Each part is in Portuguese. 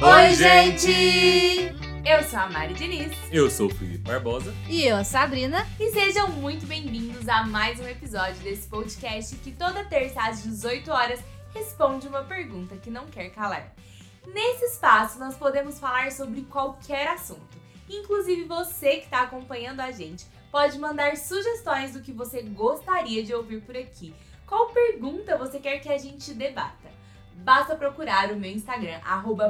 Oi, gente! Eu sou a Mari Diniz. Eu sou o Felipe Barbosa. E eu, a Sabrina. E sejam muito bem-vindos a mais um episódio desse podcast que toda terça às 18 horas responde uma pergunta que não quer calar. Nesse espaço, nós podemos falar sobre qualquer assunto. Inclusive você que está acompanhando a gente pode mandar sugestões do que você gostaria de ouvir por aqui. Qual pergunta você quer que a gente debata? Basta procurar o meu Instagram,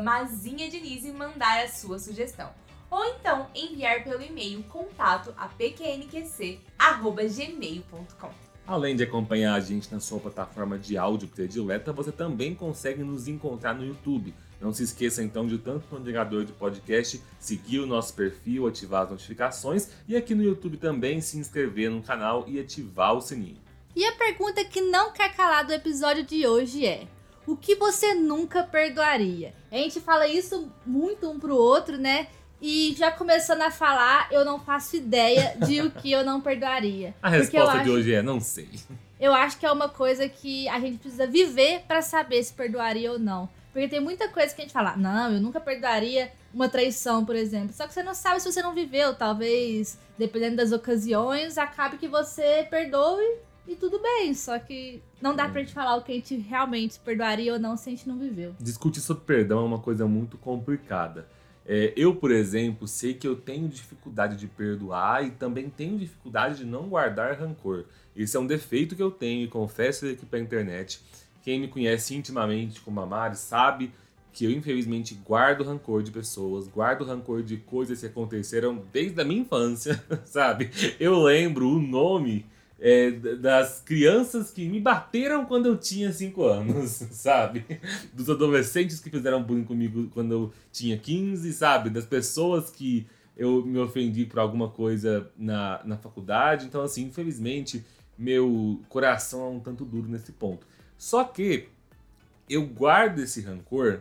mazinhadiniz e mandar a sua sugestão. Ou então enviar pelo e-mail contato a pqnqc.gmail.com. Além de acompanhar a gente na sua plataforma de áudio predileta, você também consegue nos encontrar no YouTube. Não se esqueça então de tanto no agregador de podcast seguir o nosso perfil, ativar as notificações e aqui no YouTube também se inscrever no canal e ativar o sininho. E a pergunta que não quer calar do episódio de hoje é: o que você nunca perdoaria? A gente fala isso muito um pro outro, né? E já começando a falar, eu não faço ideia de o que eu não perdoaria. A resposta de hoje é não sei. Eu acho que é uma coisa que a gente precisa viver para saber se perdoaria ou não. Porque tem muita coisa que a gente fala, não, eu nunca perdoaria uma traição, por exemplo. Só que você não sabe se você não viveu. Talvez, dependendo das ocasiões, acabe que você perdoe e tudo bem. Só que não dá é. pra gente falar o que a gente realmente perdoaria ou não se a gente não viveu. Discutir sobre perdão é uma coisa muito complicada. É, eu, por exemplo, sei que eu tenho dificuldade de perdoar e também tenho dificuldade de não guardar rancor. Esse é um defeito que eu tenho e confesso aqui pra internet. Quem me conhece intimamente como a Mari sabe que eu infelizmente guardo rancor de pessoas, guardo rancor de coisas que aconteceram desde a minha infância, sabe? Eu lembro o nome é, das crianças que me bateram quando eu tinha 5 anos, sabe? Dos adolescentes que fizeram bullying comigo quando eu tinha 15, sabe? Das pessoas que eu me ofendi por alguma coisa na, na faculdade. Então, assim, infelizmente, meu coração é um tanto duro nesse ponto. Só que eu guardo esse rancor,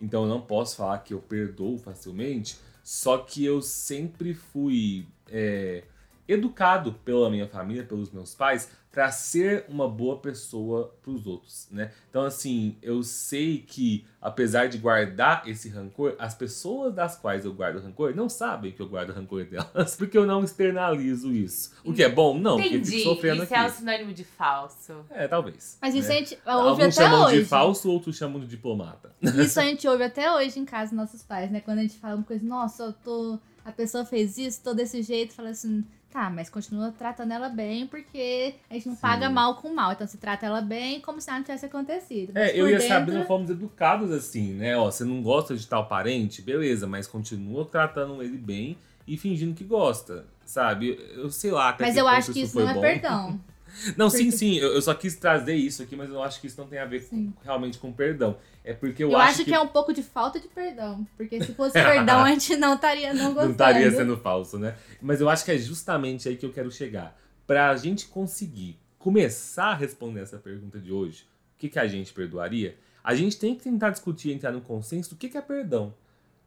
então eu não posso falar que eu perdoo facilmente, só que eu sempre fui é, educado pela minha família, pelos meus pais, para ser uma boa pessoa para os outros, né? Então assim, eu sei que apesar de guardar esse rancor, as pessoas das quais eu guardo rancor não sabem que eu guardo rancor delas, porque eu não externalizo isso. O que é bom? Não, Entendi. porque eu fico sofrendo isso aqui. é um sinônimo de falso. É, talvez. Mas isso né? a gente ouve Alguns até chamam hoje. de falso, outros chamam de diplomata. Isso a gente ouve até hoje em casa, nossos pais, né? Quando a gente fala uma coisa, nossa, eu tô. A pessoa fez isso, tô desse jeito, fala assim, Tá, mas continua tratando ela bem, porque a gente não Sim. paga mal com mal. Então você trata ela bem como se nada tivesse acontecido. Mas é, eu e a Sabrina fomos educados assim, né? Ó, você não gosta de tal parente, beleza, mas continua tratando ele bem e fingindo que gosta, sabe? Eu sei lá. Até mas eu acho que isso não é bom. é perdão. Não, sim, sim. Eu, eu, só quis trazer isso aqui, mas eu acho que isso não tem a ver com, realmente com perdão. É porque eu, eu acho, acho que... que... é um pouco de falta de perdão. Porque se fosse perdão, a gente não estaria não gostando. Não estaria sendo falso, né? Mas eu acho que é justamente aí que eu quero chegar. Pra gente conseguir começar a responder essa pergunta de hoje, o que, que a gente perdoaria? A gente tem que tentar discutir, entrar no consenso do que, que é perdão.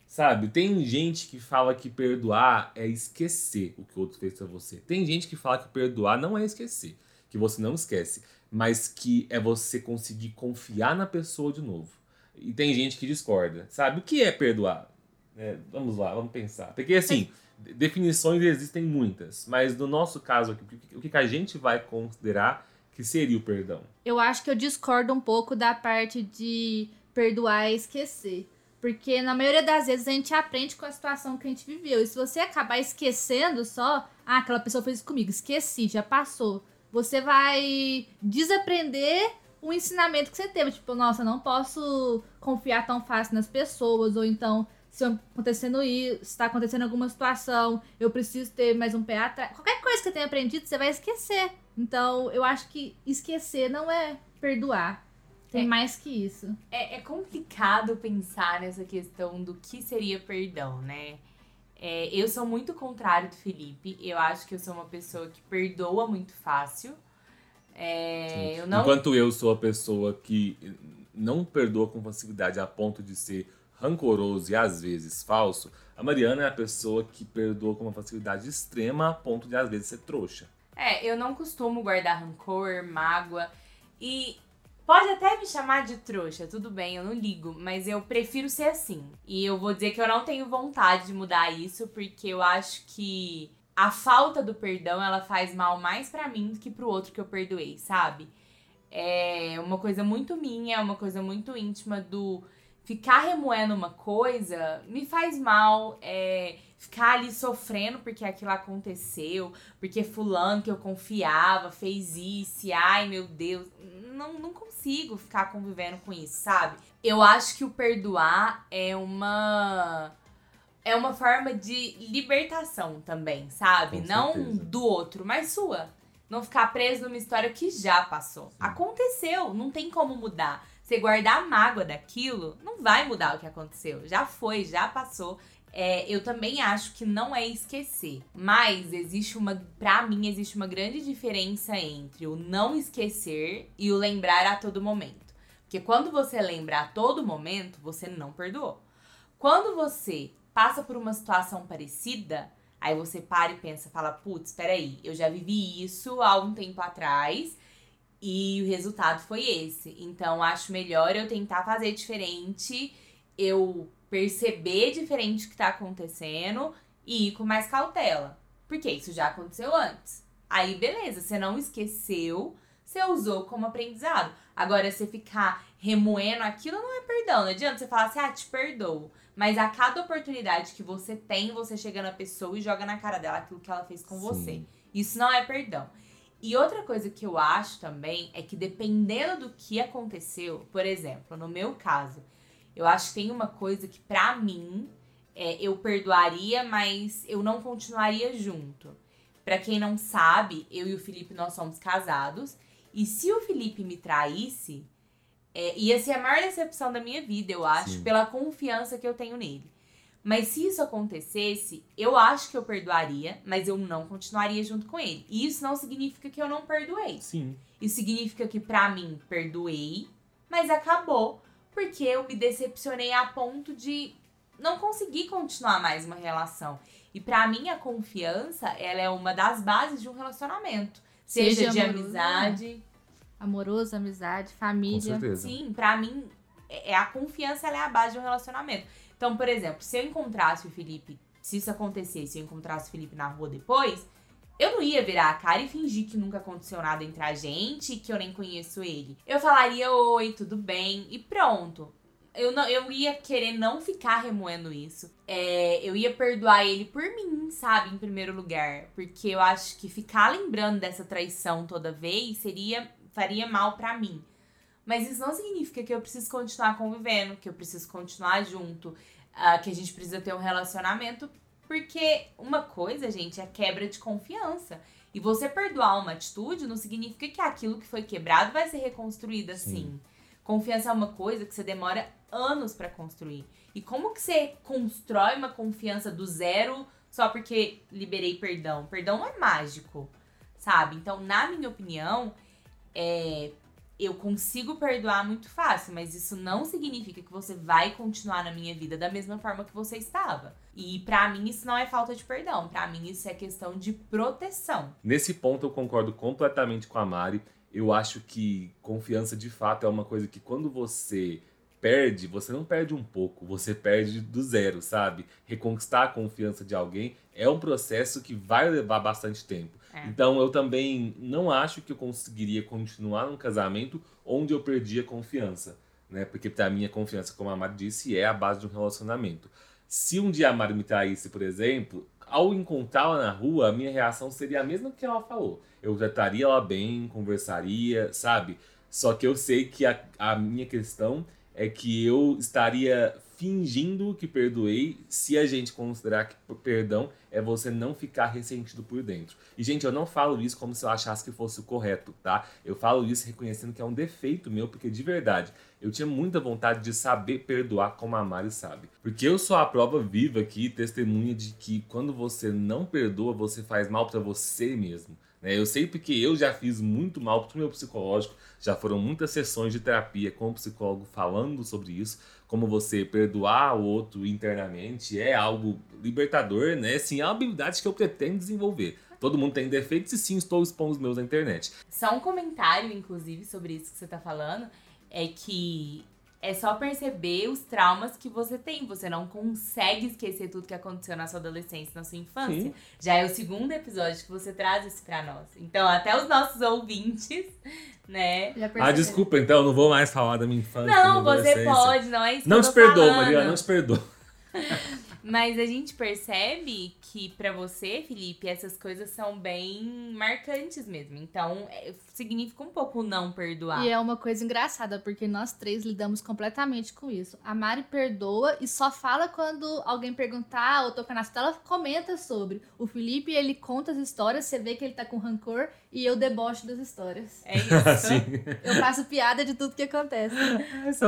Sabe? Tem gente que fala que perdoar é esquecer o que o outro fez pra você. Tem gente que fala que perdoar não é esquecer que você não esquece, mas que é você conseguir confiar na pessoa de novo. E tem gente que discorda, sabe? O que é perdoar? É, vamos lá, vamos pensar. Porque assim, definições existem muitas, mas no nosso caso aqui, o que a gente vai considerar que seria o perdão? Eu acho que eu discordo um pouco da parte de perdoar e esquecer. Porque na maioria das vezes a gente aprende com a situação que a gente viveu. E se você acabar esquecendo só, ah, aquela pessoa fez isso comigo, esqueci, já passou você vai desaprender o ensinamento que você teve. Tipo, nossa, não posso confiar tão fácil nas pessoas, ou então, se acontecendo isso, está acontecendo alguma situação, eu preciso ter mais um pé atrás. Qualquer coisa que você tenha aprendido, você vai esquecer. Então, eu acho que esquecer não é perdoar. Tem é, mais que isso. É, é complicado pensar nessa questão do que seria perdão, né? É, eu sou muito contrário do Felipe. Eu acho que eu sou uma pessoa que perdoa muito fácil. É, eu não... Enquanto eu sou a pessoa que não perdoa com facilidade a ponto de ser rancoroso e às vezes falso, a Mariana é a pessoa que perdoa com uma facilidade extrema a ponto de às vezes ser trouxa. É, eu não costumo guardar rancor, mágoa. E Pode até me chamar de trouxa, tudo bem, eu não ligo, mas eu prefiro ser assim. E eu vou dizer que eu não tenho vontade de mudar isso, porque eu acho que a falta do perdão, ela faz mal mais para mim do que pro outro que eu perdoei, sabe? É uma coisa muito minha, é uma coisa muito íntima do ficar remoendo uma coisa me faz mal, é ficar ali sofrendo porque aquilo aconteceu, porque fulano que eu confiava fez isso, ai meu Deus, não, não consigo ficar convivendo com isso, sabe? Eu acho que o perdoar é uma é uma forma de libertação também, sabe? Não do outro, mas sua. Não ficar preso numa história que já passou. Sim. Aconteceu, não tem como mudar. Você guardar a mágoa daquilo, não vai mudar o que aconteceu. Já foi, já passou. É, eu também acho que não é esquecer. Mas existe uma. Pra mim, existe uma grande diferença entre o não esquecer e o lembrar a todo momento. Porque quando você lembra a todo momento, você não perdoou. Quando você passa por uma situação parecida, aí você para e pensa, fala, putz, peraí, eu já vivi isso há um tempo atrás e o resultado foi esse. Então, acho melhor eu tentar fazer diferente, eu perceber diferente o que tá acontecendo e ir com mais cautela. Porque isso já aconteceu antes. Aí, beleza, você não esqueceu, você usou como aprendizado. Agora, você ficar remoendo aquilo não é perdão. Não adianta você falar assim, ah, te perdoo. Mas a cada oportunidade que você tem, você chega na pessoa e joga na cara dela aquilo que ela fez com Sim. você. Isso não é perdão. E outra coisa que eu acho também é que dependendo do que aconteceu, por exemplo, no meu caso, eu acho que tem uma coisa que pra mim é, eu perdoaria, mas eu não continuaria junto. Para quem não sabe, eu e o Felipe nós somos casados. E se o Felipe me traísse, é, ia ser a maior decepção da minha vida, eu acho, Sim. pela confiança que eu tenho nele. Mas se isso acontecesse, eu acho que eu perdoaria, mas eu não continuaria junto com ele. E isso não significa que eu não perdoei. Sim. Isso significa que para mim perdoei, mas acabou porque eu me decepcionei a ponto de não conseguir continuar mais uma relação. E para mim a confiança, ela é uma das bases de um relacionamento, seja, seja de amizade, amoroso, amizade, família. Com certeza. Sim, para mim é, é a confiança ela é a base de um relacionamento. Então, por exemplo, se eu encontrasse o Felipe, se isso acontecesse, se eu encontrasse o Felipe na rua depois, eu não ia virar a cara e fingir que nunca aconteceu nada entre a gente, que eu nem conheço ele. Eu falaria oi, tudo bem e pronto. Eu, não, eu ia querer não ficar remoendo isso. É, eu ia perdoar ele por mim, sabe? Em primeiro lugar. Porque eu acho que ficar lembrando dessa traição toda vez seria faria mal para mim. Mas isso não significa que eu preciso continuar convivendo, que eu preciso continuar junto, uh, que a gente precisa ter um relacionamento, porque uma coisa, gente, é quebra de confiança. E você perdoar uma atitude não significa que aquilo que foi quebrado vai ser reconstruído assim. Sim. Confiança é uma coisa que você demora anos para construir. E como que você constrói uma confiança do zero só porque liberei perdão? Perdão não é mágico, sabe? Então, na minha opinião, é, eu consigo perdoar muito fácil, mas isso não significa que você vai continuar na minha vida da mesma forma que você estava. E para mim isso não é falta de perdão, para mim isso é questão de proteção. Nesse ponto eu concordo completamente com a Mari. Eu acho que confiança de fato é uma coisa que quando você perde, você não perde um pouco, você perde do zero, sabe? Reconquistar a confiança de alguém é um processo que vai levar bastante tempo. É. Então eu também não acho que eu conseguiria continuar num casamento onde eu perdi a confiança, né? Porque para mim a confiança, como a Mari disse, é a base de um relacionamento. Se um dia a Mari me traísse, por exemplo, ao encontrá-la na rua, a minha reação seria a mesma que ela falou. Eu trataria ela bem, conversaria, sabe? Só que eu sei que a, a minha questão é que eu estaria fingindo que perdoei se a gente considerar que perdão é você não ficar ressentido por dentro. E, gente, eu não falo isso como se eu achasse que fosse o correto, tá? Eu falo isso reconhecendo que é um defeito meu, porque de verdade, eu tinha muita vontade de saber perdoar como a Mari sabe. Porque eu sou a prova viva aqui, testemunha de que quando você não perdoa, você faz mal para você mesmo. Né? Eu sei porque eu já fiz muito mal pro meu psicológico, já foram muitas sessões de terapia com o psicólogo falando sobre isso, como você perdoar o outro internamente é algo libertador, né? Sim, é uma habilidade que eu pretendo desenvolver. Todo mundo tem defeitos e sim, estou expondo os meus na internet. Só um comentário, inclusive, sobre isso que você está falando é que é só perceber os traumas que você tem. Você não consegue esquecer tudo que aconteceu na sua adolescência, na sua infância. Sim. Já é o segundo episódio que você traz isso pra nós. Então, até os nossos ouvintes, né? Já Ah, desculpa, então, eu não vou mais falar da minha infância. Não, você pode, não é isso Não que eu te perdoa. Maria, não te perdoa. Mas a gente percebe que pra você, Felipe, essas coisas são bem marcantes mesmo. Então, é, significa um pouco não perdoar. E é uma coisa engraçada, porque nós três lidamos completamente com isso. A Mari perdoa e só fala quando alguém perguntar ou tocar na tela, ela comenta sobre. O Felipe, ele conta as histórias, você vê que ele tá com rancor e eu debocho das histórias. É isso. Sim. Eu faço piada de tudo que acontece.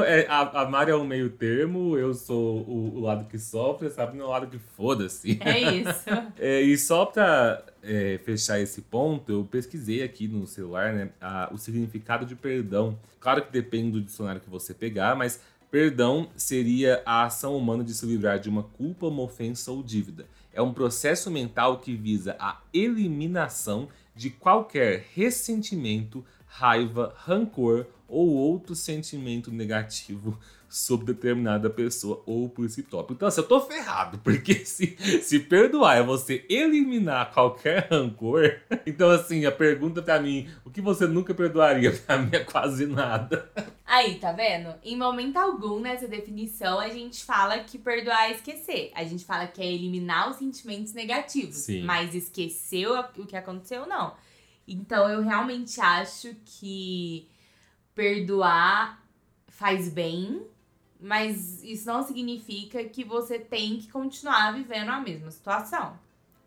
É, a, a Mari é o meio termo, eu sou o, o lado que sofre, sabe? Não é o lado que foda-se. É isso. É, e só pra é, fechar esse ponto, eu pesquisei aqui no celular né, a- o significado de perdão. Claro que depende do dicionário que você pegar, mas perdão seria a ação humana de se livrar de uma culpa, uma ofensa ou dívida. É um processo mental que visa a eliminação de qualquer ressentimento, raiva, rancor ou outro sentimento negativo sobre determinada pessoa ou por si próprio. Então, assim, eu tô ferrado, porque se, se perdoar é você eliminar qualquer rancor, então, assim, a pergunta pra mim, o que você nunca perdoaria? Pra mim é quase nada. Aí, tá vendo? Em momento algum nessa definição a gente fala que perdoar é esquecer. A gente fala que é eliminar os sentimentos negativos. Sim. Mas esquecer o o que aconteceu, não. Então eu realmente acho que perdoar faz bem, mas isso não significa que você tem que continuar vivendo a mesma situação.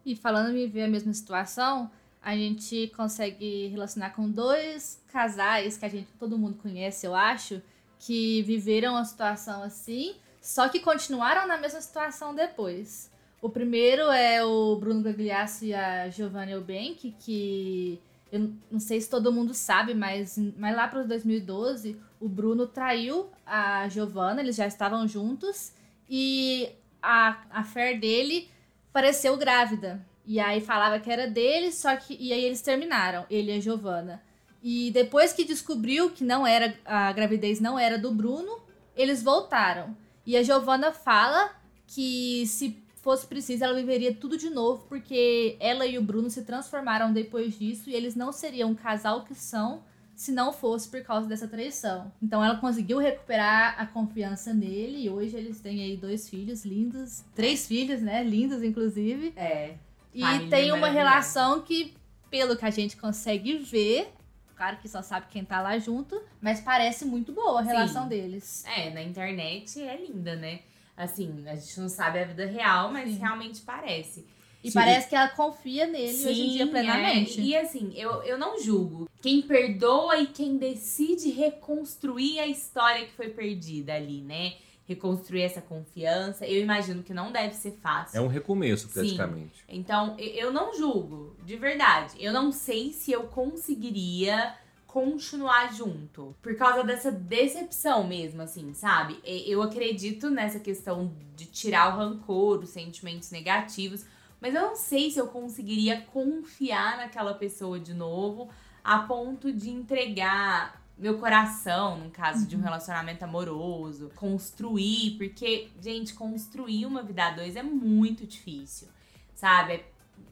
E falando em viver a mesma situação, a gente consegue relacionar com dois casais que a gente todo mundo conhece, eu acho, que viveram uma situação assim, só que continuaram na mesma situação depois. O primeiro é o Bruno Gagliasso e a Giovanna Eubank, que eu não sei se todo mundo sabe, mas, mas lá para 2012, o Bruno traiu a Giovanna, eles já estavam juntos, e a, a fé dele pareceu grávida. E aí falava que era dele, só que. E aí eles terminaram, ele e a Giovana. E depois que descobriu que não era. A gravidez não era do Bruno, eles voltaram. E a Giovana fala que se fosse preciso, ela viveria tudo de novo, porque ela e o Bruno se transformaram depois disso e eles não seriam o casal que são se não fosse por causa dessa traição. Então ela conseguiu recuperar a confiança nele e hoje eles têm aí dois filhos lindos, três filhos, né? Lindos, inclusive. É. E tem uma relação que, pelo que a gente consegue ver, claro que só sabe quem tá lá junto, mas parece muito boa a Sim. relação deles. É, na internet é linda, né? Assim, a gente não sabe a vida real, mas Sim. realmente parece. E Sim. parece que ela confia nele hoje em dia Sim, plenamente. é. E assim, eu, eu não julgo. Quem perdoa e quem decide reconstruir a história que foi perdida ali, né? Reconstruir essa confiança. Eu imagino que não deve ser fácil. É um recomeço, Sim. praticamente. Então, e- eu não julgo, de verdade. Eu não sei se eu conseguiria continuar junto. Por causa dessa decepção mesmo, assim, sabe? E- Eu acredito nessa questão de tirar o rancor, os sentimentos negativos. Mas eu não sei se eu conseguiria confiar naquela pessoa de novo a ponto de entregar meu coração, no caso de um relacionamento amoroso, construir, porque, gente, construir uma vida a dois é muito difícil, sabe?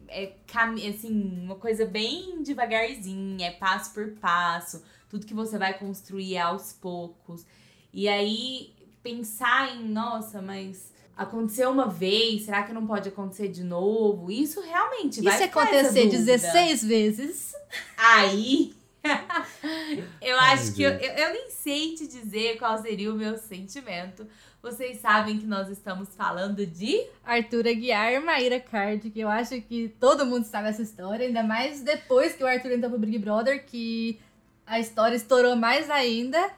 É, é assim, uma coisa bem devagarzinha, é passo por passo, tudo que você vai construir é aos poucos. E aí pensar em, nossa, mas aconteceu uma vez, será que não pode acontecer de novo? Isso realmente E vai se acontecer dúvida. 16 vezes? Aí, eu Ai, acho que eu, gente. eu, eu nem sei te dizer qual seria o meu sentimento. Vocês sabem que nós estamos falando de. Arthur Aguiar e Maíra Card, que eu acho que todo mundo sabe essa história, ainda mais depois que o Arthur entrou pro Big Brother, que a história estourou mais ainda,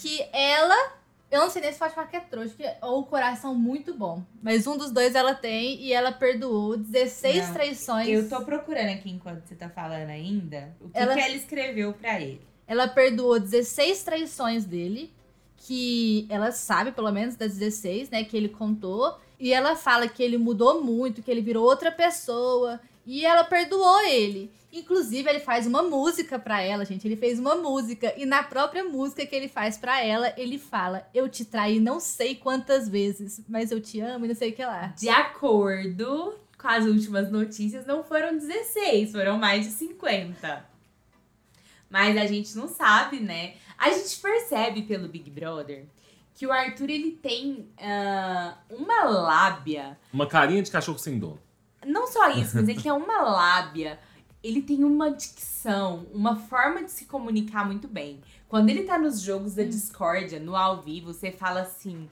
que ela, eu não sei nem se pode falar que é trouxa, é o coração muito bom, mas um dos dois ela tem e ela perdoou 16 Não, traições. Eu tô procurando aqui enquanto você tá falando ainda o que, Ela- que ela escreveu pra ele. Ela perdoou 16 traições dele, que ela sabe, pelo menos, das 16, né, que ele contou. E ela fala que ele mudou muito, que ele virou outra pessoa, E ela perdoou ele. Inclusive, ele faz uma música pra ela, gente. Ele fez uma música. E na própria música que ele faz pra ela, ele fala: Eu te traí não sei quantas vezes, mas eu te amo e não sei o que lá. De acordo com as últimas notícias, não foram 16, foram mais de 50. Mas a gente não sabe, né? A gente percebe pelo Big Brother que o Arthur ele tem ah, uma lábia. Uma carinha de cachorro sem dono. Não só isso, mas ele tem uma lábia. Ele tem uma dicção, uma forma de se comunicar muito bem. Quando ele tá nos jogos da discórdia, no ao vivo, você fala assim: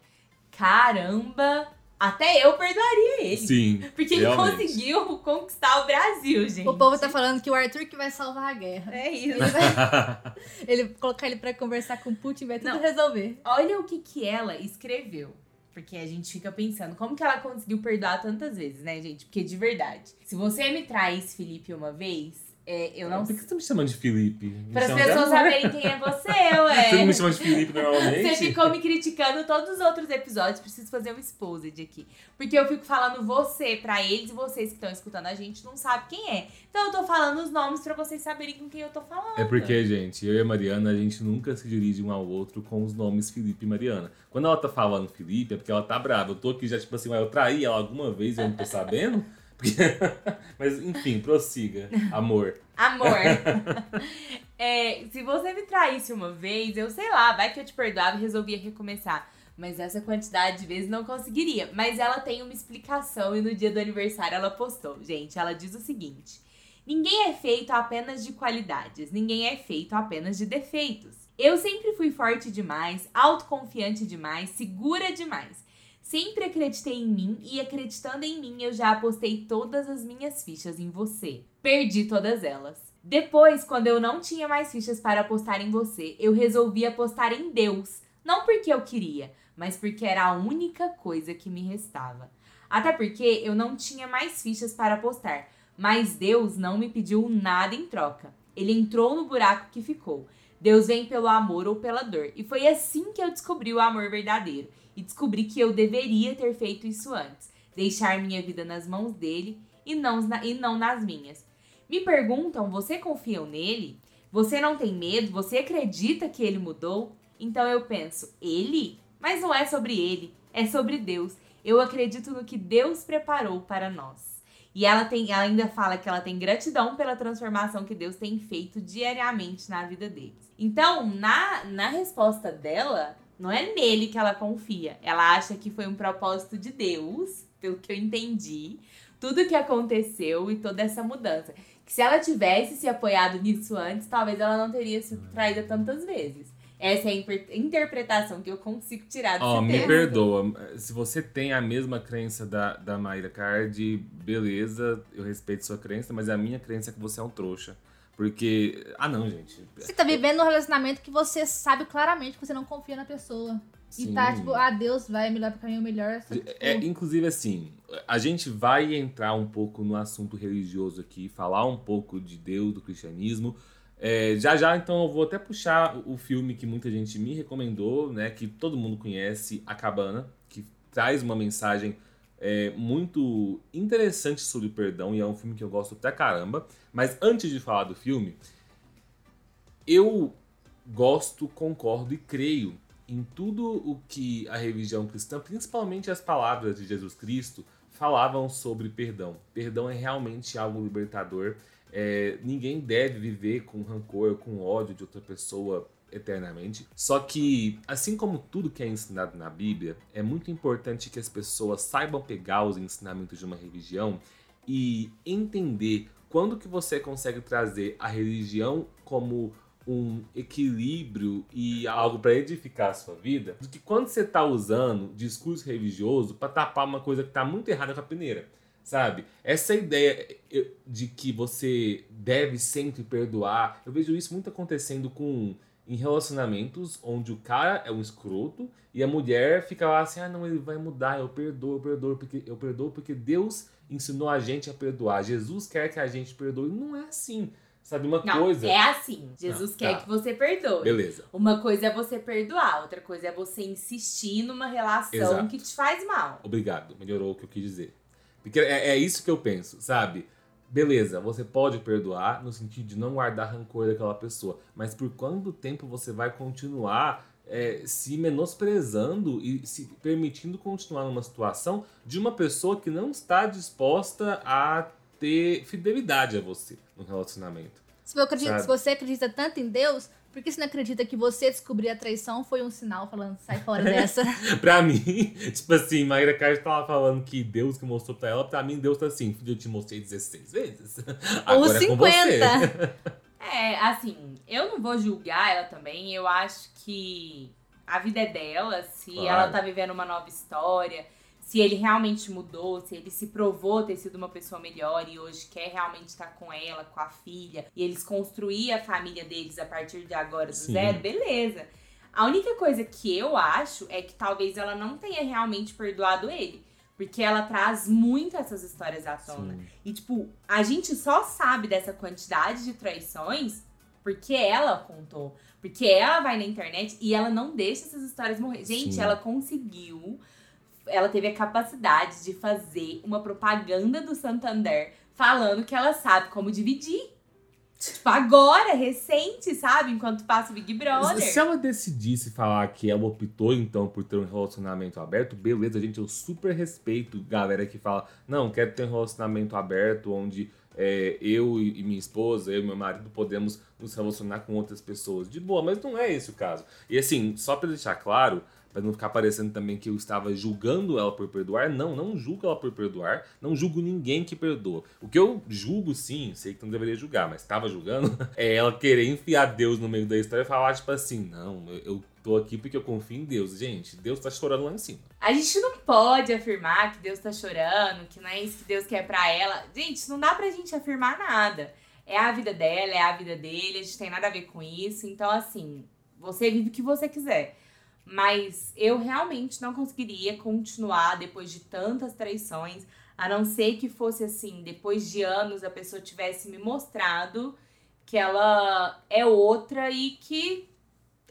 caramba, até eu perdoaria ele. Sim. Porque ele realmente. conseguiu conquistar o Brasil, gente. O povo tá falando que o Arthur que vai salvar a guerra. É isso. Ele, vai- ele colocar ele pra conversar com o Putin vai tudo Não. resolver. Olha o que que ela escreveu. Porque a gente fica pensando, como que ela conseguiu perdoar tantas vezes, né, gente? Porque de verdade, se você me traz Felipe uma vez, é, eu não Por que você tá me chamando de Felipe? Para as chama de pessoas saberem quem é você, Você não ué. me chama de Felipe normalmente? Você ficou me criticando todos os outros episódios, preciso fazer um exposed aqui. Porque eu fico falando você pra eles e vocês que estão escutando a gente não sabem quem é. Então eu tô falando os nomes pra vocês saberem com quem eu tô falando. É porque, gente, eu e a Mariana, a gente nunca se dirige um ao outro com os nomes Felipe e Mariana. Quando ela tá falando Felipe, é porque ela tá brava. Eu tô aqui já, tipo assim, ué, eu traí ela alguma vez eu não tô sabendo? Porque- Mas, enfim, prossiga. Amor. Amor. É, se você me traísse uma vez, eu sei lá, vai que eu te perdoava e resolvia recomeçar. Mas essa quantidade de vezes não conseguiria. Mas ela tem uma explicação e no dia do aniversário ela postou. Gente, ela diz o seguinte: Ninguém é feito apenas de qualidades, ninguém é feito apenas de defeitos. Eu sempre fui forte demais, autoconfiante demais, segura demais. Sempre acreditei em mim e acreditando em mim eu já apostei todas as minhas fichas em você. Perdi todas elas. Depois, quando eu não tinha mais fichas para apostar em você, eu resolvi apostar em Deus. Não porque eu queria, mas porque era a única coisa que me restava. Até porque eu não tinha mais fichas para apostar, mas Deus não me pediu nada em troca. Ele entrou no buraco que ficou. Deus vem pelo amor ou pela dor. E foi assim que eu descobri o amor verdadeiro. E descobri que eu deveria ter feito isso antes. Deixar minha vida nas mãos dele e não, e não nas minhas. Me perguntam: você confia nele? Você não tem medo? Você acredita que ele mudou? Então eu penso: ele? Mas não é sobre ele, é sobre Deus. Eu acredito no que Deus preparou para nós. E ela tem, ela ainda fala que ela tem gratidão pela transformação que Deus tem feito diariamente na vida deles. Então, na, na resposta dela, não é nele que ela confia. Ela acha que foi um propósito de Deus, pelo que eu entendi, tudo que aconteceu e toda essa mudança. Que se ela tivesse se apoiado nisso antes, talvez ela não teria sido traída tantas vezes. Essa é a inter- interpretação que eu consigo tirar desse Ó, me perdoa. Se você tem a mesma crença da, da Mayra Card, beleza, eu respeito sua crença, mas a minha crença é que você é um trouxa. Porque. Ah, não, gente. Você tá vivendo um relacionamento que você sabe claramente que você não confia na pessoa. Sim. E tá, tipo, ah, Deus vai me levar pro caminho melhor. Só que, tipo, É, inclusive, assim, a gente vai entrar um pouco no assunto religioso aqui, falar um pouco de Deus, do cristianismo. É, já já, então, eu vou até puxar o filme que muita gente me recomendou, né? Que todo mundo conhece, A Cabana, que traz uma mensagem é, muito interessante sobre perdão e é um filme que eu gosto pra caramba. Mas antes de falar do filme, eu gosto, concordo e creio em tudo o que a religião cristã, principalmente as palavras de Jesus Cristo, falavam sobre perdão. Perdão é realmente algo libertador. É, ninguém deve viver com rancor, com ódio de outra pessoa eternamente. Só que, assim como tudo que é ensinado na Bíblia, é muito importante que as pessoas saibam pegar os ensinamentos de uma religião e entender quando que você consegue trazer a religião como um equilíbrio e algo para edificar a sua vida, do que quando você tá usando discurso religioso para tapar uma coisa que tá muito errada com a peneira. Sabe? Essa ideia eh, de que você deve sempre perdoar, eu vejo isso muito acontecendo com em relacionamentos onde o cara é um escroto e a mulher fica lá assim: "Ah, não, ele vai mudar, eu perdoo, eu perdoo porque eu perdoo porque Deus ensinou a gente a perdoar. Jesus quer que a gente perdoe". Não é assim. Sabe uma Não, coisa? é assim. Jesus Não, quer tá. que você perdoe. Beleza. Uma coisa é você perdoar, outra coisa é você insistir numa relação Exato. que te faz mal. Obrigado, melhorou o que eu quis dizer. Porque é, é isso que eu penso, sabe? Beleza, você pode perdoar no sentido de não guardar rancor daquela pessoa, mas por quanto tempo você vai continuar é, se menosprezando e se permitindo continuar numa situação de uma pessoa que não está disposta a ter fidelidade a você no relacionamento? Se você acredita, se você acredita tanto em Deus, por que você não acredita que você descobrir a traição foi um sinal falando, sai fora dessa? pra mim, tipo assim, Maíra Card tava falando que Deus que mostrou pra ela, pra mim Deus tá assim, eu te mostrei 16 vezes. Ou Agora 50. É, é, assim, eu não vou julgar ela também, eu acho que a vida é dela, se claro. ela tá vivendo uma nova história se ele realmente mudou, se ele se provou ter sido uma pessoa melhor e hoje quer realmente estar com ela, com a filha, e eles construir a família deles a partir de agora do Sim. zero, beleza. A única coisa que eu acho é que talvez ela não tenha realmente perdoado ele. Porque ela traz muito essas histórias à tona. Sim. E, tipo, a gente só sabe dessa quantidade de traições porque ela contou. Porque ela vai na internet e ela não deixa essas histórias morrer. Gente, Sim. ela conseguiu ela teve a capacidade de fazer uma propaganda do Santander falando que ela sabe como dividir. Tipo, agora, recente, sabe? Enquanto passa o Big Brother. Se ela decidisse falar que ela optou, então, por ter um relacionamento aberto, beleza, gente, eu super respeito galera que fala, não, quero ter um relacionamento aberto, onde é, eu e minha esposa, eu e meu marido podemos nos relacionar com outras pessoas. De boa, mas não é esse o caso. E assim, só pra deixar claro, para não ficar parecendo também que eu estava julgando ela por perdoar. Não, não julgo ela por perdoar, não julgo ninguém que perdoa. O que eu julgo, sim, sei que não deveria julgar, mas estava julgando, é ela querer enfiar Deus no meio da história e falar, tipo assim, não, eu, tô aqui porque eu confio em Deus. Gente, Deus tá chorando lá em cima. A gente não pode afirmar que Deus tá chorando, que não é isso que Deus quer pra ela. Gente, não dá pra gente afirmar nada. É a vida dela, é a vida dele, a gente tem nada a ver com isso. Então, assim, você vive o que você quiser. Mas eu realmente não conseguiria continuar depois de tantas traições, a não ser que fosse assim, depois de anos a pessoa tivesse me mostrado que ela é outra e que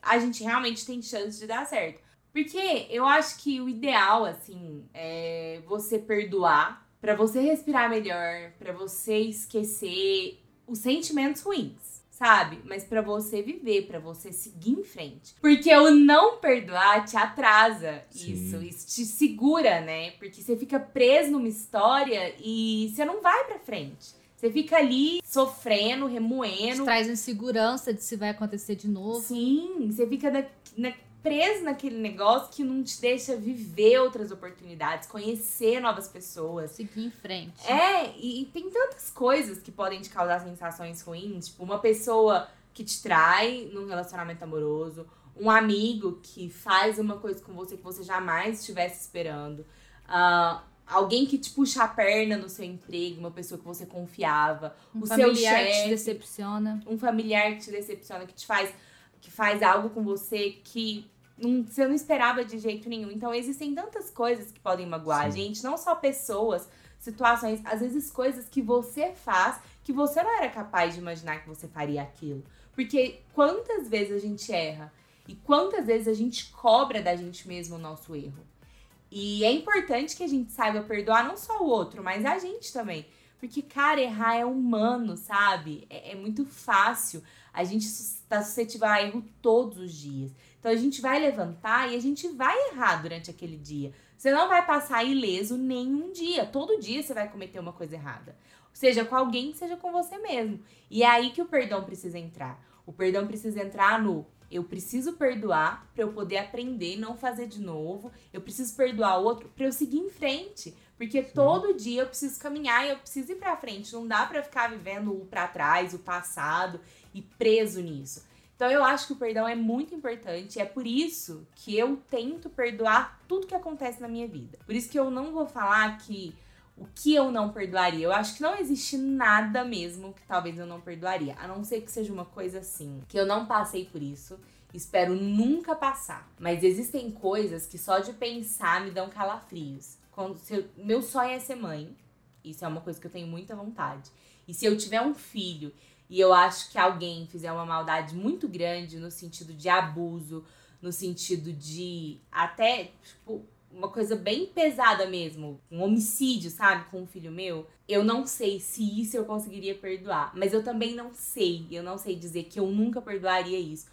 a gente realmente tem chance de dar certo. Porque eu acho que o ideal, assim, é você perdoar para você respirar melhor, para você esquecer os sentimentos ruins sabe? Mas para você viver, para você seguir em frente. Porque o não perdoar te atrasa Sim. isso, isso te segura, né? Porque você fica preso numa história e você não vai para frente. Você fica ali sofrendo, remoendo. Te traz insegurança de se vai acontecer de novo. Sim, você fica na, na, preso naquele negócio que não te deixa viver outras oportunidades, conhecer novas pessoas. Seguir em frente. É, e, e tem tantas coisas que podem te causar sensações ruins. Tipo, uma pessoa que te trai num relacionamento amoroso, um amigo que faz uma coisa com você que você jamais estivesse esperando. Uh, alguém que te puxa a perna no seu emprego, uma pessoa que você confiava, um o seu chefe, que te decepciona, um familiar que te decepciona, que te faz que faz algo com você que não, você não esperava de jeito nenhum. Então, existem tantas coisas que podem magoar a gente, não só pessoas, situações, às vezes coisas que você faz que você não era capaz de imaginar que você faria aquilo. Porque quantas vezes a gente erra e quantas vezes a gente cobra da gente mesmo o nosso erro. E é importante que a gente saiba perdoar não só o outro, mas a gente também. Porque, cara, errar é humano, sabe? É, é muito fácil. A gente está suscetível a erro todos os dias. Então a gente vai levantar e a gente vai errar durante aquele dia. Você não vai passar ileso nenhum dia. Todo dia você vai cometer uma coisa errada. Seja com alguém, seja com você mesmo. E é aí que o perdão precisa entrar. O perdão precisa entrar no eu preciso perdoar para eu poder aprender, não fazer de novo. Eu preciso perdoar o outro para eu seguir em frente, porque Sim. todo dia eu preciso caminhar e eu preciso ir para frente. Não dá para ficar vivendo o para trás, o passado e preso nisso. Então eu acho que o perdão é muito importante, é por isso que eu tento perdoar tudo que acontece na minha vida. Por isso que eu não vou falar que o que eu não perdoaria. Eu acho que não existe nada mesmo que talvez eu não perdoaria, a não ser que seja uma coisa assim, que eu não passei por isso. Espero nunca passar. Mas existem coisas que só de pensar me dão calafrios. Quando eu, meu sonho é ser mãe. Isso é uma coisa que eu tenho muita vontade. E se eu tiver um filho e eu acho que alguém fizer uma maldade muito grande no sentido de abuso, no sentido de até, tipo, uma coisa bem pesada mesmo, um homicídio, sabe, com um filho meu, eu não sei se isso eu conseguiria perdoar. Mas eu também não sei, eu não sei dizer que eu nunca perdoaria isso.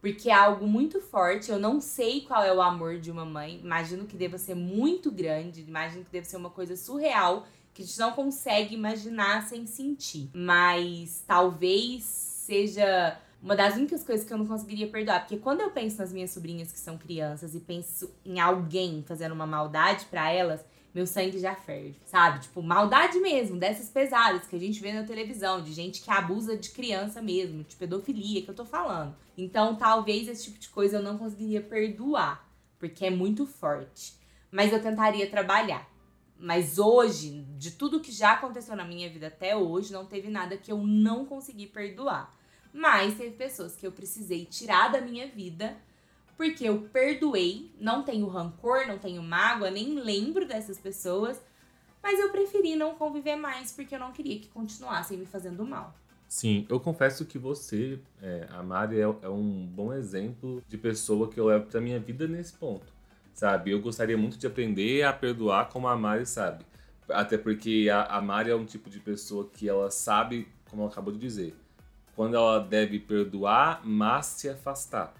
Porque é algo muito forte, eu não sei qual é o amor de uma mãe. Imagino que deva ser muito grande, imagino que deve ser uma coisa surreal que a gente não consegue imaginar sem sentir. Mas talvez seja uma das únicas coisas que eu não conseguiria perdoar. Porque quando eu penso nas minhas sobrinhas que são crianças e penso em alguém fazendo uma maldade para elas, meu sangue já ferve, sabe? Tipo, maldade mesmo, dessas pesadas que a gente vê na televisão, de gente que abusa de criança mesmo, de pedofilia que eu tô falando. Então, talvez esse tipo de coisa eu não conseguiria perdoar, porque é muito forte. Mas eu tentaria trabalhar. Mas hoje, de tudo que já aconteceu na minha vida até hoje, não teve nada que eu não consegui perdoar. Mas teve pessoas que eu precisei tirar da minha vida porque eu perdoei, não tenho rancor, não tenho mágoa, nem lembro dessas pessoas, mas eu preferi não conviver mais porque eu não queria que continuassem me fazendo mal. Sim, eu confesso que você, é, a Mari, é, é, um bom exemplo de pessoa que eu levo pra minha vida nesse ponto, sabe? Eu gostaria muito de aprender a perdoar como a Mari sabe. Até porque a, a Mari é um tipo de pessoa que ela sabe, como ela acabou de dizer, quando ela deve perdoar, mas se afastar.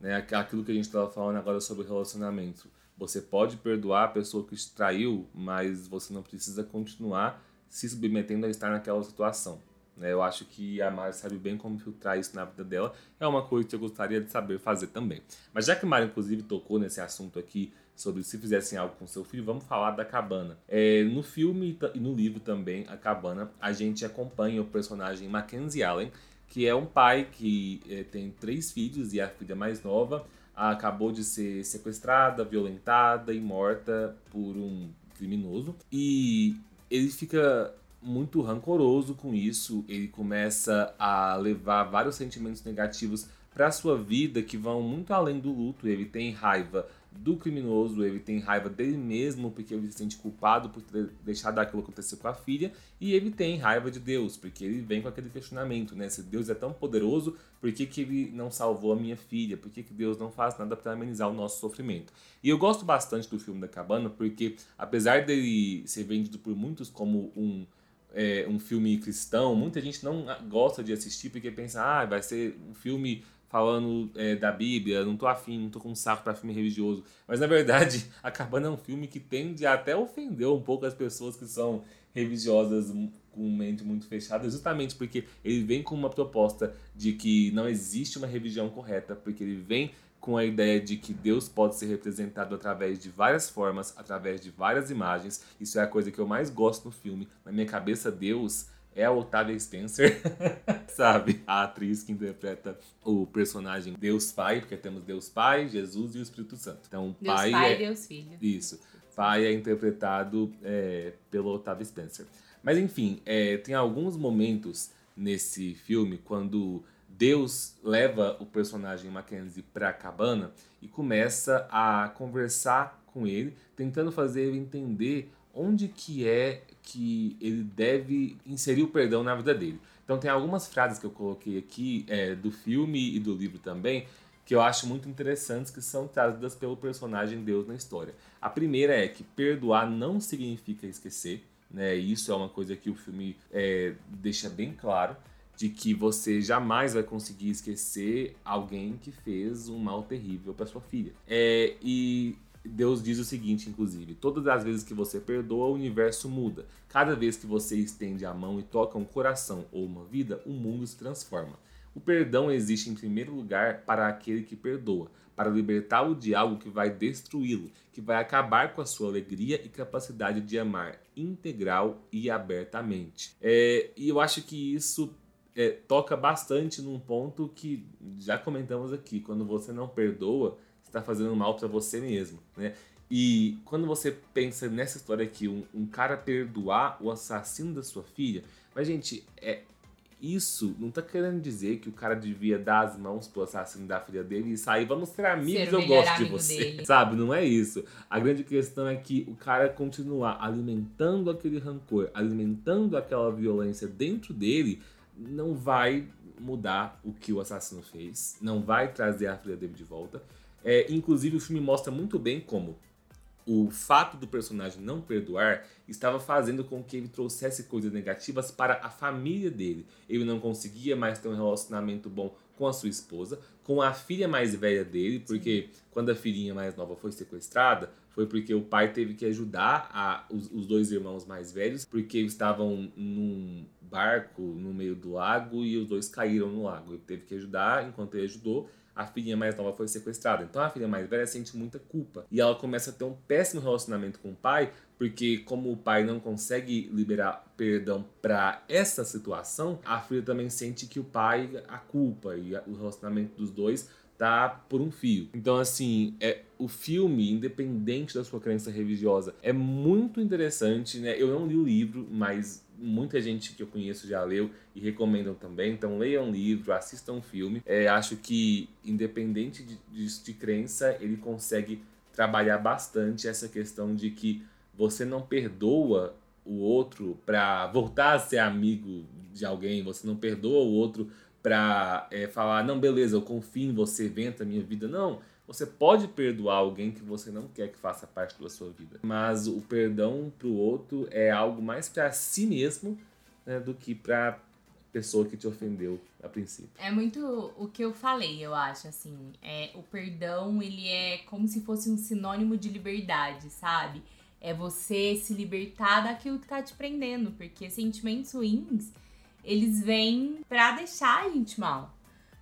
Né? Aquilo que a gente estava falando agora sobre relacionamento. Você pode perdoar a pessoa que te traiu, mas você não precisa continuar se submetendo a estar naquela situação. Né? Eu acho que a Mari sabe bem como filtrar isso na vida dela. É uma coisa que eu gostaria de saber fazer também. Mas já que Mari, inclusive, tocou nesse assunto aqui sobre se fizessem algo com seu filho, vamos falar da cabana. É, no filme e no livro também, A Cabana, a gente acompanha o personagem Mackenzie Allen, que é um pai que é, tem três filhos e a filha mais nova acabou de ser sequestrada, violentada e morta por um criminoso. E ele fica muito rancoroso com isso, ele começa a levar vários sentimentos negativos para sua vida que vão muito além do luto. Ele tem raiva do criminoso, ele tem raiva dele mesmo porque ele se sente culpado por ter deixado aquilo acontecer com a filha, e ele tem raiva de Deus, porque ele vem com aquele questionamento, né? Se Deus é tão poderoso, por que, que ele não salvou a minha filha? Por que, que Deus não faz nada para amenizar o nosso sofrimento? E eu gosto bastante do filme da Cabana, porque apesar dele ser vendido por muitos como um é, um filme cristão, muita gente não gosta de assistir porque pensa, ah, vai ser um filme falando é, da Bíblia, não tô afim, não tô com um saco pra filme religioso. Mas na verdade, A Cabana é um filme que tende a até ofender um pouco as pessoas que são religiosas com mente muito fechada, justamente porque ele vem com uma proposta de que não existe uma religião correta, porque ele vem com a ideia de que Deus pode ser representado através de várias formas, através de várias imagens. Isso é a coisa que eu mais gosto no filme. Na minha cabeça, Deus é a Octavia Spencer, sabe? A atriz que interpreta o personagem Deus Pai, porque temos Deus Pai, Jesus e o Espírito Santo. Então, Deus Pai, Pai é... Deus Filho. Isso. Pai é interpretado é, pelo Octavia Spencer. Mas enfim, é, tem alguns momentos nesse filme quando Deus leva o personagem Mackenzie para a cabana e começa a conversar com ele, tentando fazer ele entender onde que é que ele deve inserir o perdão na vida dele. Então tem algumas frases que eu coloquei aqui é, do filme e do livro também que eu acho muito interessantes que são trazidas pelo personagem Deus na história. A primeira é que perdoar não significa esquecer, né? Isso é uma coisa que o filme é, deixa bem claro de que você jamais vai conseguir esquecer alguém que fez um mal terrível para sua filha. É, e Deus diz o seguinte, inclusive: todas as vezes que você perdoa, o universo muda. Cada vez que você estende a mão e toca um coração ou uma vida, o mundo se transforma. O perdão existe em primeiro lugar para aquele que perdoa, para libertá-lo de algo que vai destruí-lo, que vai acabar com a sua alegria e capacidade de amar integral e abertamente. É, e eu acho que isso é, toca bastante num ponto que já comentamos aqui: quando você não perdoa, está fazendo mal para você mesmo, né? E quando você pensa nessa história aqui, um, um, cara perdoar o assassino da sua filha, mas gente, é isso não tá querendo dizer que o cara devia dar as mãos pro assassino da filha dele e sair, vamos ser amigos, eu gosto de você. Dele. Sabe? Não é isso. A grande questão é que o cara continuar alimentando aquele rancor, alimentando aquela violência dentro dele, não vai mudar o que o assassino fez, não vai trazer a filha dele de volta. É, inclusive, o filme mostra muito bem como o fato do personagem não perdoar estava fazendo com que ele trouxesse coisas negativas para a família dele. Ele não conseguia mais ter um relacionamento bom com a sua esposa, com a filha mais velha dele, porque Sim. quando a filhinha mais nova foi sequestrada, foi porque o pai teve que ajudar a, os, os dois irmãos mais velhos, porque eles estavam num barco no meio do lago e os dois caíram no lago. Ele teve que ajudar, enquanto ele ajudou, a filhinha mais nova foi sequestrada. Então a filha mais velha sente muita culpa. E ela começa a ter um péssimo relacionamento com o pai, porque como o pai não consegue liberar perdão para essa situação, a filha também sente que o pai a culpa e o relacionamento dos dois tá por um fio. Então, assim, é, o filme, independente da sua crença religiosa, é muito interessante, né? Eu não li o livro, mas muita gente que eu conheço já leu e recomendam também. Então, leiam o livro, assistam o filme. É, acho que, independente de, de, de crença, ele consegue trabalhar bastante essa questão de que você não perdoa o outro para voltar a ser amigo de alguém, você não perdoa o outro para é, falar, não, beleza, eu confio em você, venta minha vida. Não, você pode perdoar alguém que você não quer que faça parte da sua vida. Mas o perdão para o outro é algo mais para si mesmo né, do que para pessoa que te ofendeu a princípio. É muito o que eu falei, eu acho, assim. É, o perdão, ele é como se fosse um sinônimo de liberdade, sabe? É você se libertar daquilo que tá te prendendo, porque sentimentos ruins eles vêm pra deixar a gente mal,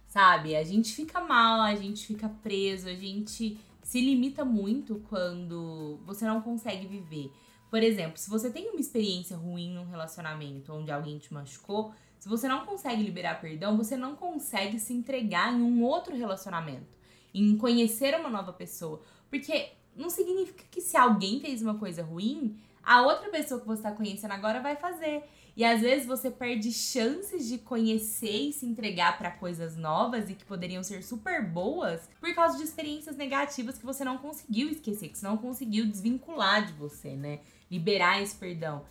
sabe? A gente fica mal, a gente fica preso, a gente se limita muito quando você não consegue viver. Por exemplo, se você tem uma experiência ruim num relacionamento onde alguém te machucou, se você não consegue liberar perdão, você não consegue se entregar em um outro relacionamento, em conhecer uma nova pessoa. Porque não significa que se alguém fez uma coisa ruim, a outra pessoa que você está conhecendo agora vai fazer. E às vezes você perde chances de conhecer e se entregar para coisas novas e que poderiam ser super boas por causa de experiências negativas que você não conseguiu esquecer, que você não conseguiu desvincular de você, né? Liberar esse perdão.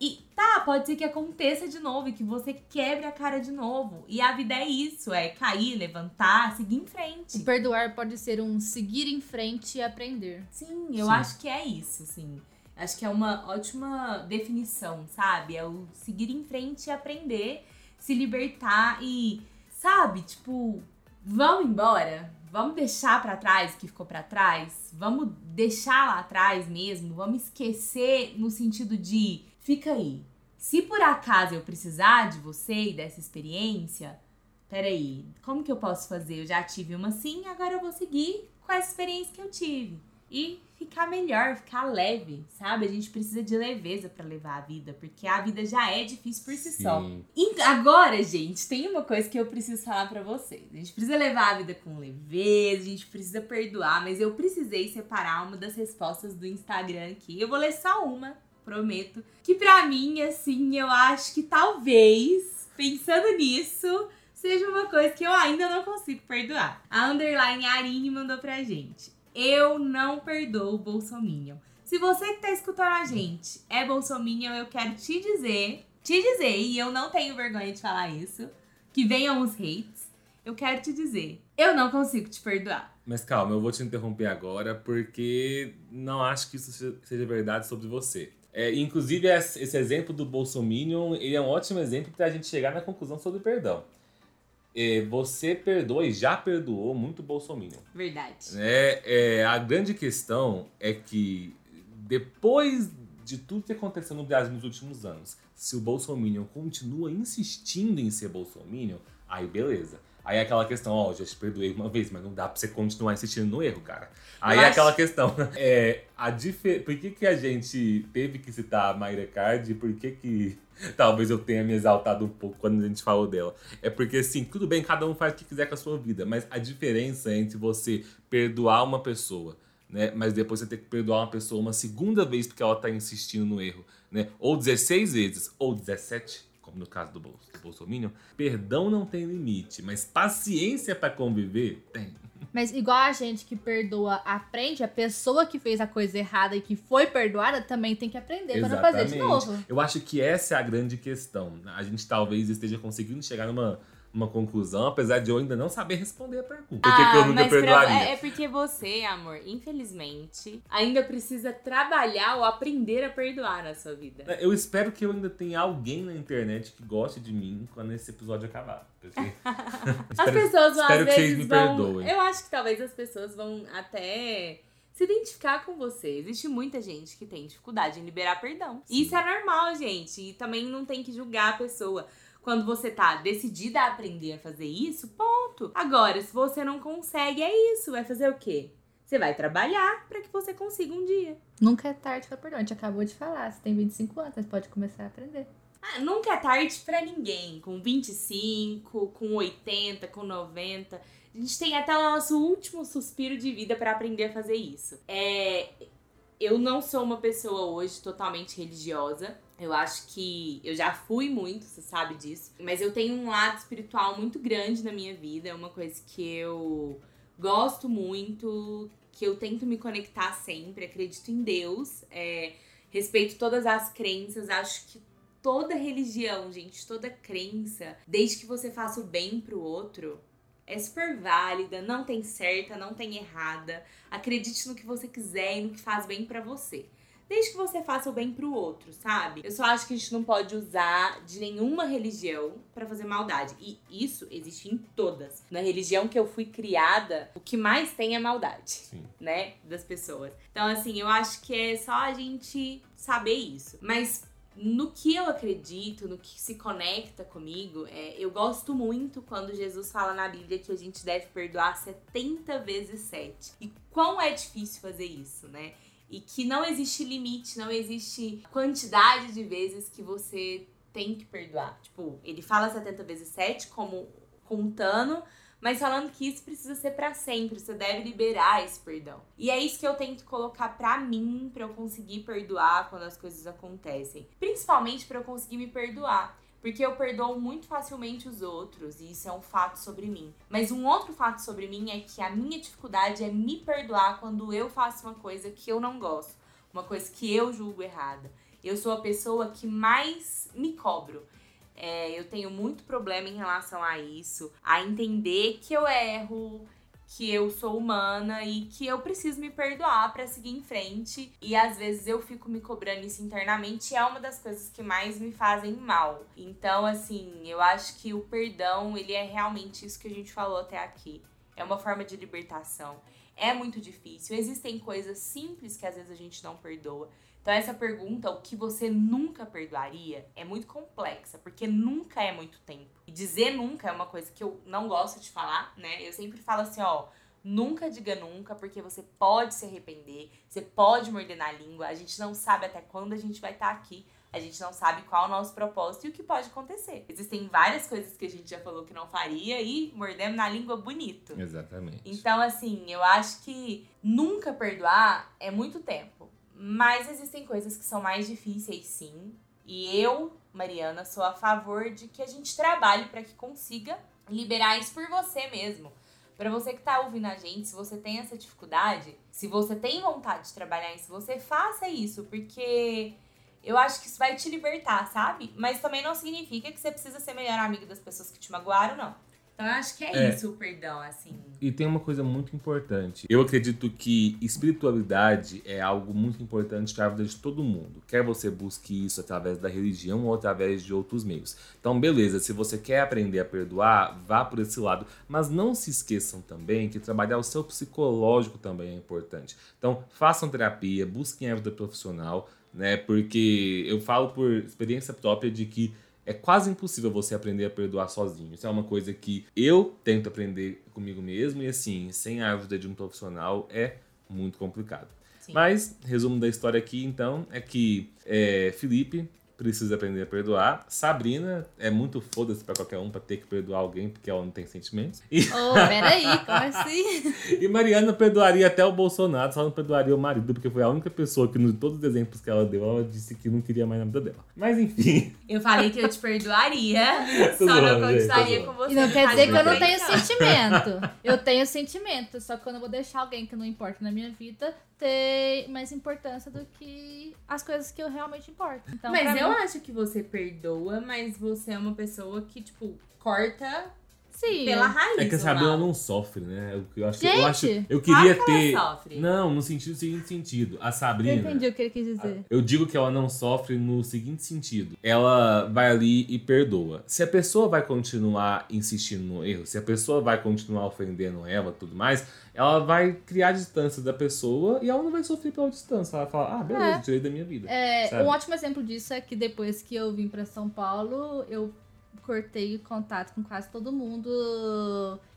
E tá, pode ser que aconteça de novo e que você quebre a cara de novo. E a vida é isso, é cair, levantar, seguir em frente. O perdoar pode ser um seguir em frente e aprender. Sim, eu Sim. acho que é isso, sim. Acho que é uma ótima definição, sabe? É o seguir em frente e aprender, se libertar e, sabe, tipo, vamos embora, vamos deixar para trás o que ficou para trás, vamos deixar lá atrás mesmo, vamos esquecer no sentido de fica aí. Se por acaso eu precisar de você e dessa experiência, peraí, como que eu posso fazer? Eu já tive uma assim, agora eu vou seguir com essa experiência que eu tive e ficar melhor, ficar leve, sabe? A gente precisa de leveza para levar a vida, porque a vida já é difícil por si Sim. só. E agora, gente, tem uma coisa que eu preciso falar para vocês. A gente precisa levar a vida com leveza, a gente precisa perdoar, mas eu precisei separar uma das respostas do Instagram aqui. Eu vou ler só uma, prometo. Que para mim, assim, eu acho que talvez, pensando nisso, seja uma coisa que eu ainda não consigo perdoar. A underline Arine mandou pra gente. Eu não perdoo o Bolsominion. Se você que tá escutando a gente é Bolsominion, eu quero te dizer, te dizer, e eu não tenho vergonha de falar isso, que venham os hates, eu quero te dizer, eu não consigo te perdoar. Mas calma, eu vou te interromper agora porque não acho que isso seja verdade sobre você. É, inclusive, esse exemplo do Bolsominion ele é um ótimo exemplo para a gente chegar na conclusão sobre perdão você perdoa e já perdoou muito Bolsonaro. Verdade. É, é, a grande questão é que depois de tudo que aconteceu no Brasil nos últimos anos, se o Bolsonaro continua insistindo em ser Bolsonaro, aí beleza. Aí é aquela questão, ó, oh, já te perdoei uma vez, mas não dá pra você continuar insistindo no erro, cara. Aí é aquela questão, é, a difer... por que, que a gente teve que citar a Mayra Card e por que que talvez eu tenha me exaltado um pouco quando a gente falou dela? É porque, assim, tudo bem, cada um faz o que quiser com a sua vida, mas a diferença entre você perdoar uma pessoa, né, mas depois você ter que perdoar uma pessoa uma segunda vez porque ela tá insistindo no erro, né, ou 16 vezes, ou 17, como no caso do, Bol do Bolsonaro, perdão não tem limite, mas paciência para conviver tem. Mas igual a gente que perdoa aprende, a pessoa que fez a coisa errada e que foi perdoada também tem que aprender para não fazer de novo. Eu acho que essa é a grande questão. A gente talvez esteja conseguindo chegar numa uma conclusão, apesar de eu ainda não saber responder a pergunta. Por que, eu Ah, nunca mas pra- perdoaria? é, é porque você, amor, infelizmente, ainda precisa trabalhar ou aprender a perdoar na sua vida. Eu espero que eu ainda tenha alguém na internet que goste de mim quando esse episódio acabar. Porque... As Espero- pessoas vão, espero às que vocês vezes me vão. perdoem. Eu acho que talvez as pessoas vão até se identificar com você. Existe muita gente que tem dificuldade em liberar perdão. Sim. Isso é normal, gente. E também não tem que julgar a pessoa. Quando você tá decidida a aprender a fazer isso, ponto. Agora, se você não consegue, é isso. Vai fazer o quê? Você vai trabalhar pra que você consiga um dia. Nunca é tarde pra perdoar. A gente acabou de falar. Você tem 25 anos, você pode começar a aprender. Ah, nunca é tarde pra ninguém. Com 25, com 80, com 90. A gente tem até o nosso último suspiro de vida pra aprender a fazer isso. É, eu não sou uma pessoa hoje totalmente religiosa. Eu acho que eu já fui muito, você sabe disso. Mas eu tenho um lado espiritual muito grande na minha vida. É uma coisa que eu gosto muito, que eu tento me conectar sempre. Acredito em Deus. é, respeito todas as crenças. Acho que toda religião, gente, toda crença, desde que você faça o bem pro outro, é super válida, não tem certa, não tem errada. Acredite no que você quiser e no que faz bem pra você. Desde que você faça o bem pro outro, sabe? Eu só acho que a gente não pode usar de nenhuma religião pra fazer maldade. E isso existe em todas. Na religião que eu fui criada, o que mais tem é maldade Sim. né, das pessoas. Então, assim, eu acho que é só a gente saber isso. Mas no que eu acredito, no que se conecta comigo, é, eu gosto muito quando Jesus fala na Bíblia que a gente deve perdoar 70 vezes 7. E quão é difícil fazer isso, né? E que não existe limite, não existe quantidade de vezes que você tem que perdoar. Tipo, ele fala 70 vezes 7 como contando mas falando que isso precisa ser pra sempre, você deve liberar esse perdão. E é isso que eu tento colocar pra mim, pra eu conseguir perdoar quando as coisas acontecem. Principalmente pra eu conseguir me perdoar. Porque eu perdoo muito facilmente os outros, e isso é um fato sobre mim. Mas um outro fato sobre mim é que a minha dificuldade é me perdoar quando eu faço uma coisa que eu não gosto, uma coisa que eu julgo errada. Eu sou a pessoa que mais me cobro. É, eu tenho muito problema em relação a isso, a entender que eu erro, que eu sou humana e que eu preciso me perdoar pra seguir em frente. E às vezes eu fico me cobrando isso internamente é uma das coisas que mais me fazem mal. Então, assim, eu acho que o perdão, ele é realmente isso que a gente falou até aqui. É uma forma de libertação. É muito difícil. Existem coisas simples que às vezes a gente não perdoa. Então, essa pergunta, o que você nunca perdoaria, é muito complexa, porque nunca é muito tempo. E dizer nunca é uma coisa que eu não gosto de falar, né? Eu sempre falo assim, ó. Nunca diga nunca, porque você pode se arrepender, você pode morder na língua, a gente não sabe até quando a gente vai estar aqui, a gente não sabe qual é o nosso propósito e o que pode acontecer. Existem várias coisas que a gente já falou que não faria e mordemos na língua bonito. Exatamente. Então, assim, eu acho que nunca perdoar é muito tempo. Mas existem coisas que são mais difíceis, sim. E eu, Mariana, sou a favor de que a gente trabalhe para que consiga liberar isso por você mesmo. Para você que tá ouvindo a gente, se você tem essa dificuldade, se você tem vontade de trabalhar isso, você faça isso, porque eu acho que isso vai te libertar, sabe? Mas também não significa que você precisa ser melhor amigo das pessoas que te magoaram, não. Então eu acho que é, É. isso o perdão, assim. E tem uma coisa muito importante. Eu acredito que espiritualidade é algo muito importante para a vida de todo mundo. Quer você busque isso através da religião ou através de outros meios. Então, beleza, se você quer aprender a perdoar, vá por esse lado. Mas não se esqueçam também que trabalhar o seu psicológico também é importante. Então, façam terapia, busquem ajuda profissional, né? Porque eu falo por experiência própria de que é quase impossível você aprender a perdoar sozinho. Isso é uma coisa que eu tento aprender comigo mesmo e assim, sem a ajuda de um profissional é muito complicado. Sim. Mas, resumo da história aqui, então, é que é, Felipe precisa aprender a perdoar. Sabrina é muito foda-se pra qualquer um pra ter que perdoar alguém porque ela não tem sentimentos. E, Ô, peraí, como assim? e Mariana perdoaria até o Bolsonaro, só não perdoaria o marido, porque foi a única pessoa que, em todos os exemplos que ela deu, ela disse que não queria mais na vida dela. Mas enfim. Eu falei que eu te perdoaria, só não zoando, zoando. com você. E não quer dizer que eu não tenho sentimento. Eu tenho sentimento, só que eu não vou deixar alguém que não importa na minha vida ter mais importância do que as coisas que eu realmente importo. Então, Mas eu mim, acho que você perdoa, mas você é uma pessoa que, tipo, corta Sim. pela raiz. É que a do Sabrina não sofre, né? Eu, eu acho, Gente, eu acho, eu queria Claro que ela ter. sofre. Não, no sentido seguinte sentido. A Eu Sabrina. entendi o que ele quis dizer. Eu digo que ela não sofre no seguinte sentido. Ela vai ali e perdoa. Se a pessoa vai continuar insistindo no erro, se a pessoa vai continuar ofendendo ela e tudo mais, ela vai criar distância da pessoa e ela não vai sofrer pela distância. Ela vai falar, ah, beleza, É. tirei da minha vida. É, Sabe? um ótimo exemplo disso é que depois que eu vim pra São Paulo, eu cortei contato com quase todo mundo.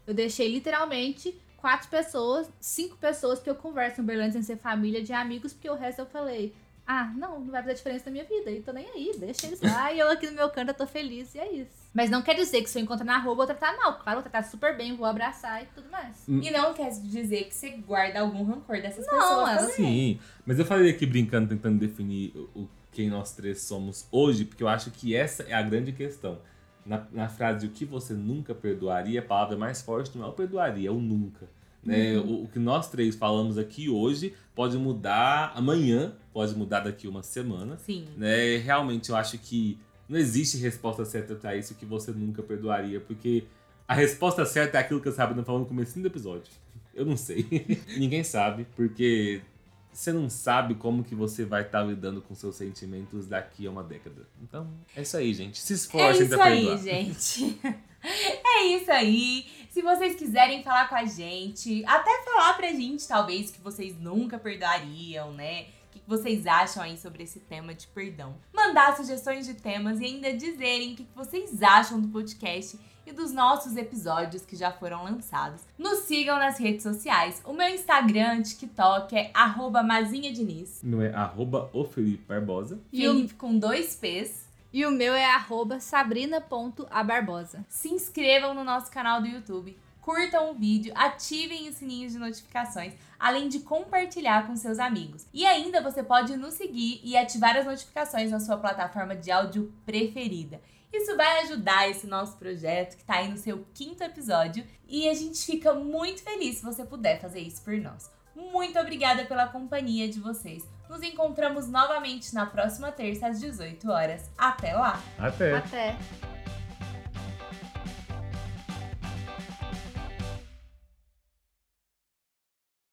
Eu deixei literalmente quatro pessoas, cinco pessoas que eu converso em Uberlândia sem ser família de amigos, porque o resto eu falei. Ah, não, não vai fazer diferença na minha vida. E tô nem aí, deixa eles lá. e eu aqui no meu canto eu tô feliz e é isso. Mas não quer dizer que se eu encontrar na rua, eu vou tratar mal. Claro, eu vou tratar super bem, vou abraçar e tudo mais. E não quer dizer que você guarda algum rancor dessas Não, pessoas ela- também. Sim, mas eu falei aqui brincando, tentando definir o, o- quem nós três somos hoje, porque eu acho que essa é a grande questão. Na, na frase o que você nunca perdoaria, a palavra mais forte não é o perdoaria, é o nunca. Né? O, o que nós três falamos aqui hoje pode mudar amanhã, pode mudar daqui uma semana. Sim. Né? Realmente eu acho que não existe resposta certa pra isso que você nunca perdoaria, porque a resposta certa é aquilo que a Sabrina falou no começo do episódio. Eu não sei. Ninguém sabe, porque você não sabe como que você vai estar lidando com seus sentimentos daqui a uma década. Então, é isso aí, gente. Se É esforcem isso pra aí, perdoar. gente. É isso aí. Se vocês quiserem falar com a gente, até falar pra gente, talvez, que vocês nunca perdoariam, né? O que vocês acham aí sobre esse tema de perdão? Mandar sugestões de temas e ainda dizerem o que vocês acham do podcast e dos nossos episódios que já foram lançados. Nos sigam nas redes sociais. O meu Instagram, TikTok é arroba Mazinha Diniz. Não é arroba o Felipe Barbosa. E o- Felipe com dois P's. E o meu é arroba sabrina.abarbosa. se inscrevam no nosso canal do YouTube, curtam o vídeo, ativem os sininhos de notificações, além de compartilhar com seus amigos. E ainda você pode nos seguir e ativar as notificações na sua plataforma de áudio preferida. Isso vai ajudar esse nosso projeto que está aí no seu quinto episódio e a gente fica muito feliz se você puder fazer isso por nós. Muito obrigada pela companhia de vocês. Nos encontramos novamente na próxima terça às 18 horas. Até lá! Até! Até.